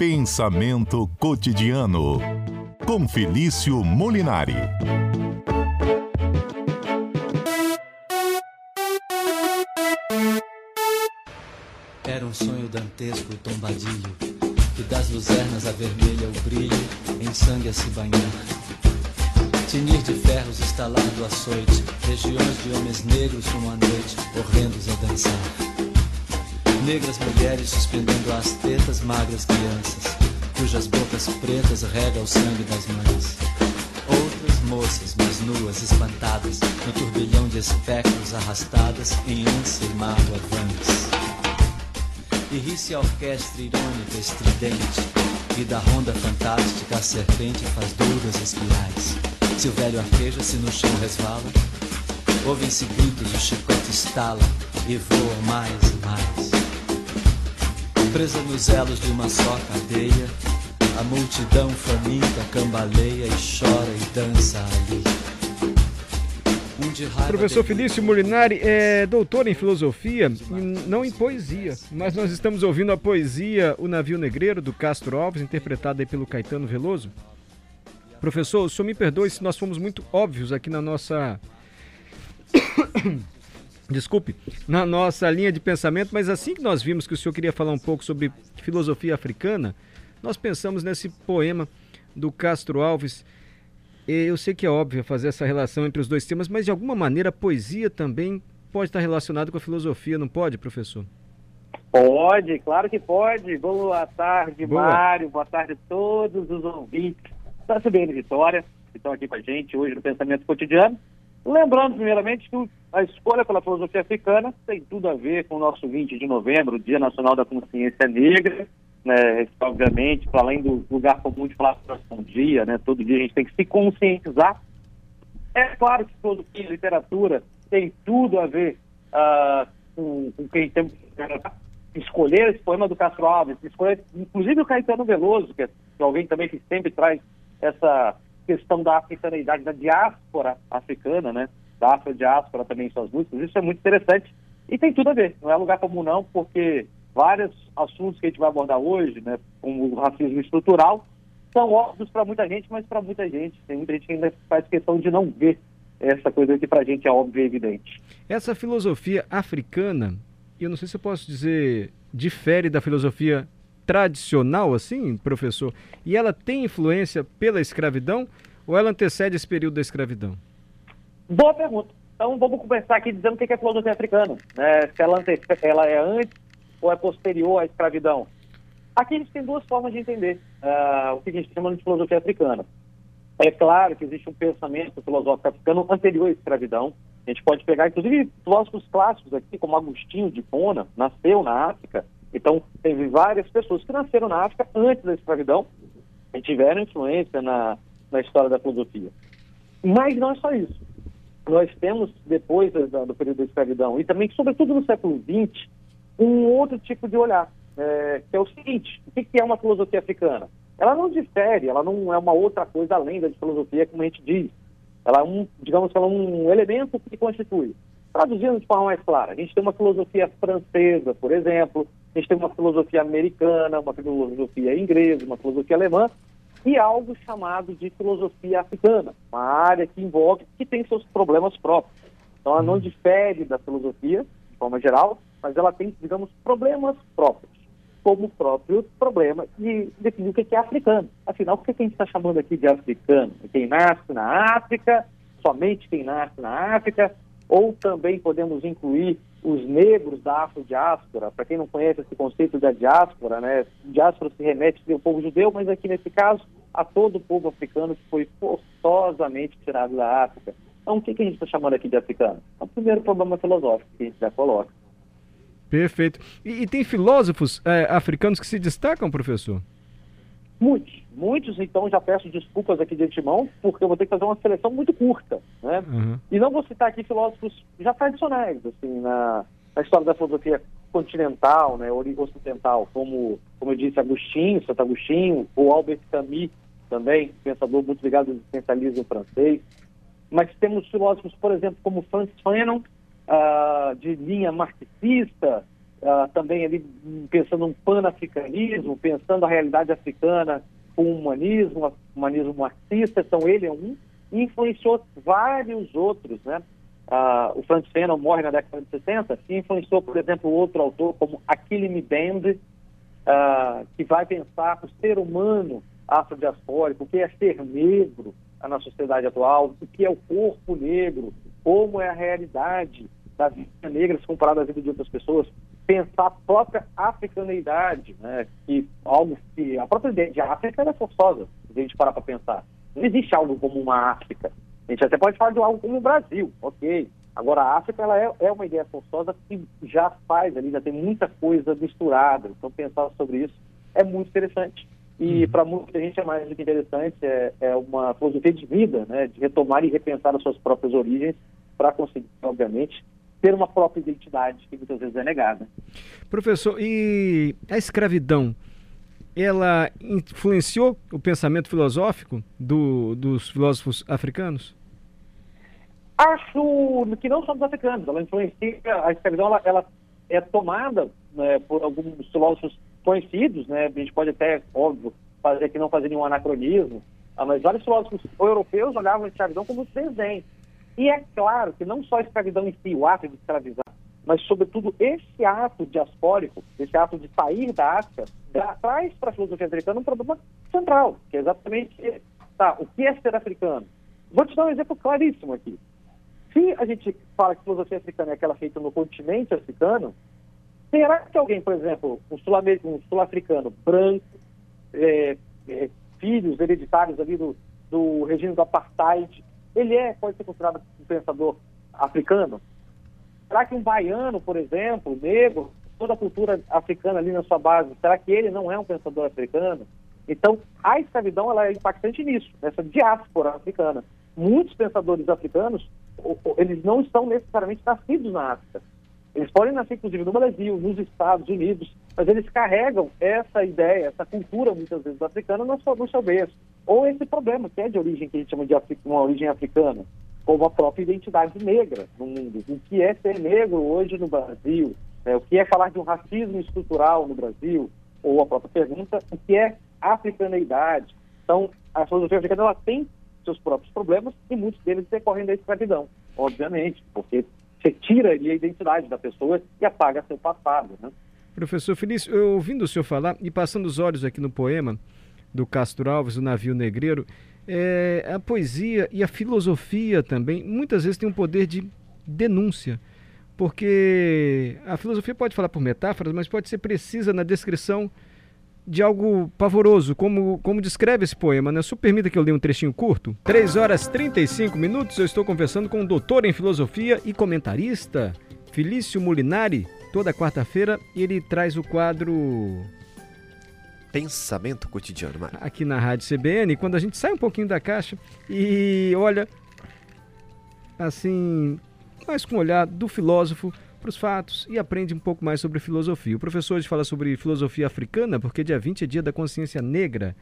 Pensamento cotidiano com Felício Molinari. Era um sonho dantesco tombadilho que das luzernas a vermelha o brilho em sangue a se banhar. Tinir de ferros estalado açoite, regiões de homens negros como a noite, horrendos a dançar. Negras mulheres suspendendo as tetas, magras crianças, cujas bocas pretas rega o sangue das mães. Outras moças, mais nuas, espantadas, no turbilhão de espectros arrastadas em ânsia e mágoa vãs. E ri-se a orquestra irônica estridente, e da ronda fantástica a serpente faz douras espirais. Se o velho arqueja, se no chão resvala, ouvem-se gritos, o chicote estala e voa mais e mais. Presa nos elos de uma só cadeia, a multidão faminta cambaleia e chora e dança ali. Um Professor Felício Molinari é doutor em filosofia, e não em poesia, mas nós estamos ouvindo a poesia O Navio Negreiro, do Castro Alves, interpretada pelo Caetano Veloso. Professor, o senhor me perdoe se nós fomos muito óbvios aqui na nossa. Desculpe, na nossa linha de pensamento, mas assim que nós vimos que o senhor queria falar um pouco sobre filosofia africana, nós pensamos nesse poema do Castro Alves. E Eu sei que é óbvio fazer essa relação entre os dois temas, mas de alguma maneira a poesia também pode estar relacionada com a filosofia, não pode, professor? Pode, claro que pode. Boa tarde, Boa. Mário. Boa tarde a todos os ouvintes da CBN Vitória que estão aqui com a gente hoje no Pensamento Cotidiano. Lembrando, primeiramente, que a escolha pela filosofia africana tem tudo a ver com o nosso 20 de novembro, Dia Nacional da Consciência Negra. Né, obviamente, para além do lugar comum de falar um dia, né, todo dia a gente tem que se conscientizar é claro que filosofia e literatura tem tudo a ver ah, com, com quem tem escolher esse poema do Castro Alves, escolher, inclusive o Caetano Veloso, que é alguém também que sempre traz essa questão da africanidade, da diáspora africana, né? Da afrodiáspora também em suas músicas. Isso é muito interessante e tem tudo a ver. Não é lugar comum não, porque vários assuntos que a gente vai abordar hoje, né? Como o racismo estrutural, são óbvios para muita gente, mas para muita gente, tem muita gente que ainda faz questão de não ver essa coisa que para a gente é óbvia e evidente. Essa filosofia africana, eu não sei se eu posso dizer, difere da filosofia tradicional, assim, professor? E ela tem influência pela escravidão ou ela antecede esse período da escravidão? Boa pergunta. Então vamos começar aqui dizendo o que é filosofia africana. Né? Se ela, ela é antes ou é posterior à escravidão. Aqui a gente tem duas formas de entender ah, o que a gente chama de filosofia africana. É claro que existe um pensamento filosófico africano anterior à escravidão. A gente pode pegar, inclusive, filósofos clássicos aqui, como Agostinho de Hipona, nasceu na África. Então, teve várias pessoas que nasceram na África antes da escravidão e tiveram influência na, na história da filosofia. Mas não é só isso. Nós temos, depois da- do período da escravidão, e também, sobretudo no século XX, um outro tipo de olhar, é, que é o seguinte, o que é uma filosofia africana? Ela não difere, ela não é uma outra coisa além da filosofia, como a gente diz. Ela é um, digamos ela é um elemento que constitui. Traduzindo de forma mais clara, a gente tem uma filosofia francesa, por exemplo, a gente tem uma filosofia americana, uma filosofia inglesa, uma filosofia alemã, e algo chamado de filosofia africana, uma área que envolve, que tem seus problemas próprios. Então ela não difere da filosofia, de forma geral, mas ela tem, digamos, problemas próprios, como o próprio problema de definir o que é africano. Afinal, o que a gente está chamando aqui de africano? Quem nasce na África, somente quem nasce na África, ou também podemos incluir os negros da afrodiáspora. Para quem não conhece esse conceito da diáspora, né? Diáspora se remete ao povo judeu, mas aqui nesse caso a todo o povo africano que foi forçosamente tirado da África. Então, o que, que a gente está chamando aqui de africano? É o primeiro problema filosófico que a gente já coloca. Perfeito. E, e tem filósofos eh, africanos que se destacam, professor? Muitos, muitos, então já peço desculpas aqui de antemão, porque eu vou ter que fazer uma seleção muito curta, né? Uhum. E não vou citar aqui filósofos já tradicionais, assim, na, na história da filosofia continental, né, ocidental, como, como eu disse, Agostinho, Santo Agostinho, ou Albert Camus, também, pensador muito ligado ao existencialismo francês. Mas temos filósofos, por exemplo, como Francis Fanon, ah, de linha marxista, uh, também ali pensando um panafricanismo, pensando a realidade africana com um humanismo, um humanismo marxista, então ele é um, influenciou vários outros, né? Uh, o Francis Fanon morre na década de 60 e influenciou, por exemplo, outro autor como Achille Mbembe, uh, que vai pensar o ser humano afrodiaspórico, o que é ser negro na sociedade atual, o que é o corpo negro, como é a realidade da vida negra se comparada à vida de outras pessoas, pensar a própria africaneidade, né, que algo que a própria ideia de África é forçosa, se a gente parar para pensar. Não existe algo como uma África. A gente até pode falar de algo como o Brasil, ok. Agora, a África ela é, é uma ideia forçosa que já faz ali, já tem muita coisa misturada. Então, pensar sobre isso é muito interessante. E uhum. para muita gente é mais do que interessante, é, é, uma filosofia de vida, né, de retomar e repensar as suas próprias origens para conseguir, obviamente, ter uma própria identidade que muitas vezes é negada. Professor, e a escravidão, ela influenciou o pensamento filosófico do, dos filósofos africanos? Acho que não só dos africanos, ela influencia, a escravidão ela, ela é tomada né, por alguns filósofos conhecidos, né? A gente pode até, óbvio, fazer aqui não fazer nenhum anacronismo, ah, mas vários filósofos europeus olhavam a escravidão como desdém. E é claro que não só a escravidão em si, o ato de escravizar, mas, sobretudo, esse ato diaspórico, esse ato de sair da África, traz para a filosofia africana um problema central, que é exatamente tá, o que é ser africano. Vou te dar um exemplo claríssimo aqui. Se a gente fala que filosofia africana é aquela feita no continente africano, Será que alguém, por exemplo, um sul-africano branco, é, é, filhos hereditários ali do, do regime do apartheid, ele é, pode ser considerado um pensador africano? Será que um baiano, por exemplo, negro, toda a cultura africana ali na sua base, será que ele não é um pensador africano? Então, a escravidão ela é impactante nisso, nessa diáspora africana. Muitos pensadores africanos, eles não estão necessariamente nascidos na África. Eles podem nascer, inclusive, no Brasil, nos Estados Unidos, mas eles carregam essa ideia, essa cultura, muitas vezes, africana no seu, no seu berço. Ou esse problema, que é de origem, que a gente chama de uma origem africana, como a própria identidade negra no mundo. O que é ser negro hoje no Brasil? É, o que é falar de um racismo estrutural no Brasil? Ou a própria pergunta, o que é africaneidade? Então, a filosofia africana ela tem seus próprios problemas e muitos deles decorrem da escravidão, obviamente, porque você tira ali a identidade da pessoa e apaga seu passado, né? Professor Felício, ouvindo o senhor falar e passando os olhos aqui no poema do Castro Alves, o Navio Negreiro, é, a poesia e a filosofia também muitas vezes tem um poder de denúncia, porque a filosofia pode falar por metáforas, mas pode ser precisa na descrição de algo pavoroso, como, como descreve esse poema, né? Só permita que eu leia um trechinho curto. 3 horas 35 minutos, eu estou conversando com o doutor em filosofia e comentarista, Felício Molinari. Toda quarta-feira ele traz o quadro Pensamento Cotidiano, Mário. Aqui na Rádio CBN, quando a gente sai um pouquinho da caixa e olha, assim, mais com o olhar do filósofo para os fatos e aprende um pouco mais sobre filosofia. O professor hoje fala sobre filosofia africana, porque dia 20 é dia da consciência negra.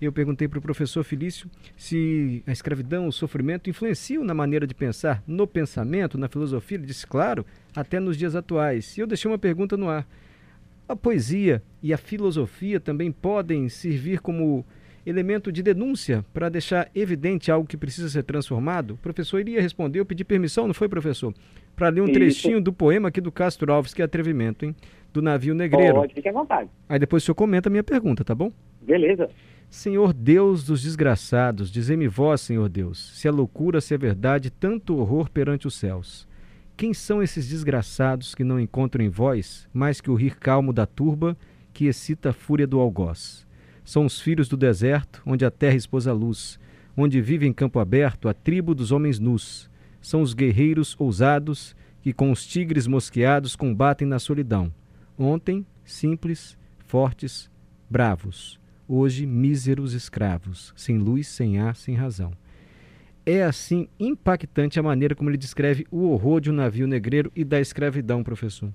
Eu perguntei para o professor Felício se a escravidão, o sofrimento influenciam na maneira de pensar, no pensamento, na filosofia. Ele disse, claro, até nos dias atuais. E eu deixei uma pergunta no ar. A poesia e a filosofia também podem servir como elemento de denúncia para deixar evidente algo que precisa ser transformado? O professor iria responder, eu pedi permissão, não foi, professor? Para ler um Isso. trechinho do poema aqui do Castro Alves, que é atrevimento, hein? Do navio negreiro. Pode, fique à vontade. Aí depois o senhor comenta a minha pergunta, tá bom? Beleza. Senhor Deus dos desgraçados, dizei-me vós, Senhor Deus, se é loucura, se é verdade, tanto horror perante os céus. Quem são esses desgraçados que não encontram em vós mais que o rir calmo da turba que excita a fúria do algoz? São os filhos do deserto, onde a terra expôs a luz, onde vive em campo aberto a tribo dos homens nus. São os guerreiros ousados que com os tigres mosqueados combatem na solidão. Ontem, simples, fortes, bravos. Hoje, míseros escravos, sem luz, sem ar, sem razão. É assim impactante a maneira como ele descreve o horror de um navio negreiro e da escravidão, professor.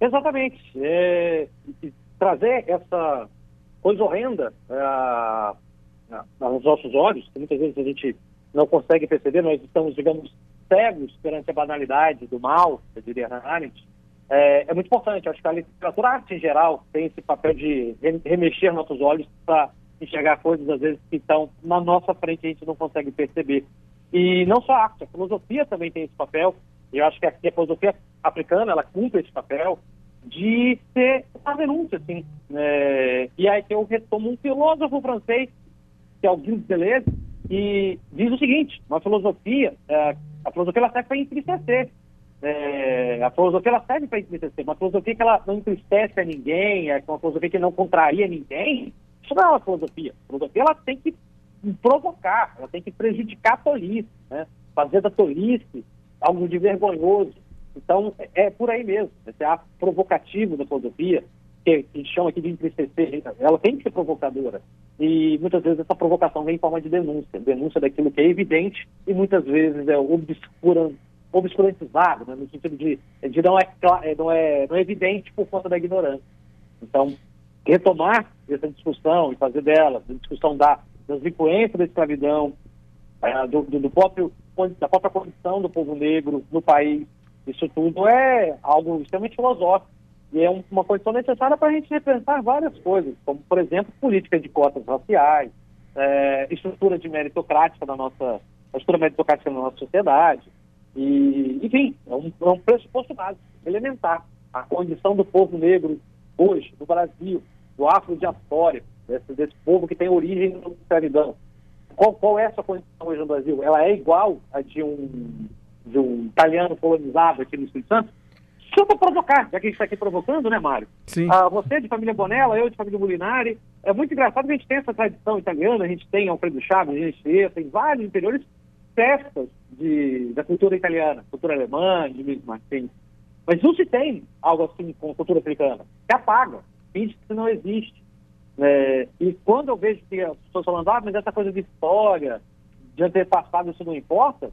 Exatamente. É, trazer essa coisa horrenda é, aos nossos olhos, que muitas vezes a gente não consegue perceber, nós estamos, digamos, cegos perante a banalidade do mal, eu diria Arendt, é, é muito importante. Acho que a literatura, a arte em geral, tem esse papel de remexer nossos olhos para enxergar coisas, às vezes, que estão na nossa frente e a gente não consegue perceber. E não só a arte, a filosofia também tem esse papel. E eu acho que a, filosofia africana, ela cumpre esse papel de ser uma denúncia, assim. É, e aí eu retomo um filósofo francês, que é o Gilles Deleuze, e diz o seguinte, uma filosofia, é, a filosofia ela serve para entristecer. É, a filosofia ela serve para entristecer. Uma filosofia que ela não entristece a ninguém, é uma filosofia que não contraria ninguém, isso não é uma filosofia. A filosofia ela tem que provocar, ela tem que prejudicar a tolice, né? fazer da tolice algo de vergonhoso. Então, é, por aí mesmo. Esse ato provocativo da filosofia, que a gente chama aqui de entristecer, ela tem que ser provocadora. E muitas vezes essa provocação vem em forma de denúncia denúncia daquilo que é evidente e muitas vezes é obscura, obscurantizado, né? no sentido de, de não, é, é, não, é, não é evidente por conta da ignorância. Então, retomar essa discussão e fazer dela, a discussão da, das influências da escravidão, é, do, do, do, próprio, da própria condição do povo negro no país, isso tudo é algo extremamente filosófico e é um, uma condição necessária para a gente repensar várias coisas, como, por exemplo, política de cotas raciais, é, estrutura de meritocrática da nossa, estrutura meritocrática da nossa sociedade, e, enfim, é um, é um pressuposto básico, elementar. A condição do povo negro hoje, no Brasil, do afro-diaspórico, desse, desse povo que tem origem na escravidão. Qual, qual é essa condição hoje no Brasil? Ela é igual a de um, de um italiano colonizado aqui no Espírito Santo? Só para provocar, já que a gente está aqui provocando, né, Mário? Sim. Ah, você de família Bonella, eu de família Molinari. É muito engraçado que a gente tem essa tradição italiana, a gente tem Alfredo Chaves, a gente tem vários interiores festas de, da cultura italiana, cultura alemã, de Luiz Martins. Mas não se tem algo assim com a cultura africana. Se apaga, que não existe. É, e quando eu vejo que as pessoas falando, ah, mas essa coisa de história, de antepassado, isso não importa,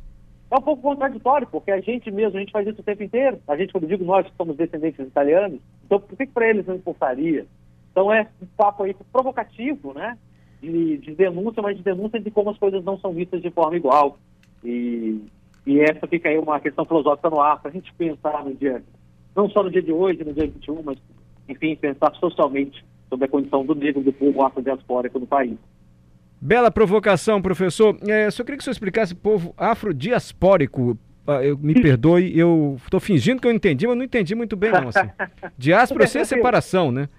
é um pouco contraditório, porque a gente mesmo, a gente faz isso o tempo inteiro. A gente, quando digo nós que somos descendentes italianos, então por que para eles não importaria? Então é um papo aí provocativo, né? De, de denúncia, mas de denúncia de como as coisas não são vistas de forma igual. E, e essa fica aí uma questão filosófica no ar, para a gente pensar no dia, não só no dia de hoje, no dia 21, mas, enfim, pensar socialmente sobre a condição do negro, do povo afrodiaspórico no país. Bela provocação, professor. É, só queria que o senhor explicasse povo afrodiaspórico. Ah, eu, me perdoe, eu estou fingindo que eu entendi, mas não entendi muito bem, não. Assim. Diáspora sem separação, né?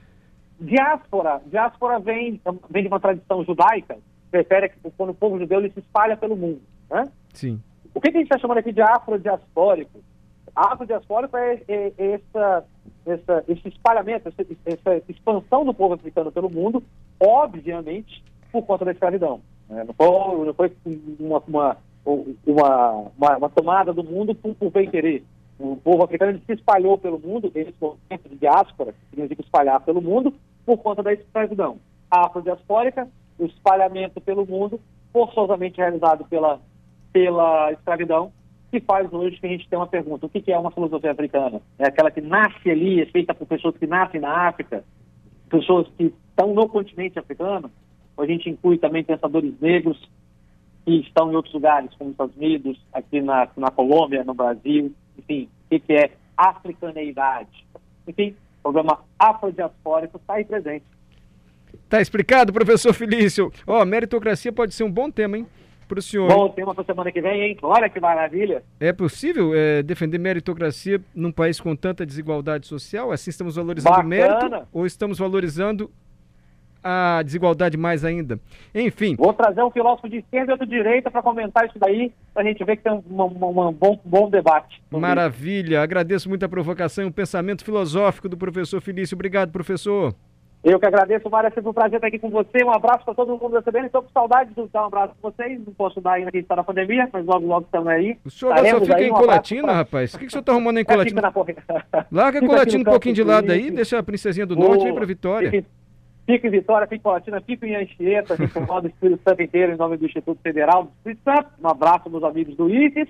Diáspora. Diáspora vem, vem de uma tradição judaica, refere que quando o povo judeu ele se espalha pelo mundo. Né? Sim. O que, que a gente está chamando aqui de afrodiaspórico? Afrodiaspórico é, é, é essa, essa, esse espalhamento, essa, essa, expansão do povo africano pelo mundo, obviamente, por conta da escravidão. Né? Não, foi, não foi uma, uma, uma, uma, tomada do mundo por, por bem querer. O povo africano se espalhou pelo mundo, esse movimento de diáspora, que significa espalhar pelo mundo, por conta da escravidão. A afrodiaspórica, o espalhamento pelo mundo, forçosamente realizado pela, pela escravidão, que faz hoje que a gente tem uma pergunta: o que é uma filosofia africana? É aquela que nasce ali, é feita por pessoas que nascem na África, pessoas que estão no continente africano? A gente inclui também pensadores negros que estão em outros lugares, como Estados Unidos, aqui na, na Colômbia, no Brasil, enfim, o que é africaneidade? Enfim, o programa afrodiaspórico está aí presente. Tá explicado, professor Felício. Ó, oh, meritocracia pode ser um bom tema, hein? Para o senhor. Bom tema para semana que vem, hein? Olha que maravilha. É possível é, defender meritocracia num país com tanta desigualdade social? Assim estamos valorizando o mérito ou estamos valorizando a desigualdade mais ainda? Enfim. Vou trazer um filósofo de esquerda e outro de direita para comentar isso daí, para a gente ver que tem um, um, um bom, bom debate. Maravilha. Agradeço muito a provocação e o pensamento filosófico do professor Felício. Obrigado, professor. Eu que agradeço, Mário, é sempre um prazer estar aqui com você. Um abraço para todo mundo da CBN. Estou com saudade de dar um abraço para vocês. Não posso dar ainda que está na pandemia, mas logo, logo estamos aí. O senhor só fica em um Colatina, pra... rapaz? O que, que o senhor está arrumando em Colatina? É, Larga Colatina um pouquinho de lado aí, deixa a princesinha do norte aí para Vitória. Fique em Vitória, fique em Colatina, fique em Anchieta, fique do Espírito Santo inteiro, em nome do Instituto Federal do Espírito Santo. Um abraço, meus amigos do IFES.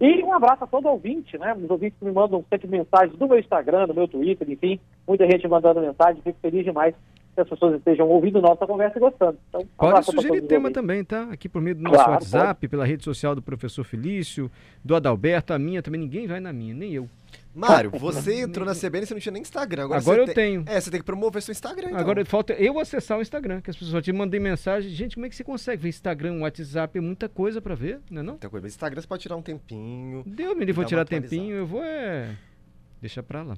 E um abraço a todo ouvinte, né? Os ouvintes que me mandam sempre mensagens do meu Instagram, do meu Twitter, enfim, muita gente mandando mensagem, fico feliz demais que as pessoas estejam ouvindo nossa conversa e gostando. Então, pode sugerir tema também, tá? Aqui por meio do nosso claro, WhatsApp, pode. pela rede social do professor Felício, do Adalberto, a minha também, ninguém vai na minha, nem eu. Mário, você entrou na CBN e você não tinha nem Instagram. Agora, Agora você eu tem- tenho. É, você tem que promover seu Instagram, então. Agora falta eu acessar o Instagram, que as pessoas te mandem mensagem. Gente, como é que você consegue ver Instagram, WhatsApp? É muita coisa pra ver, não é não? Muita coisa. Instagram você pode tirar um tempinho. Deu, menino, vou tirar tempinho, eu vou é... Deixa pra lá.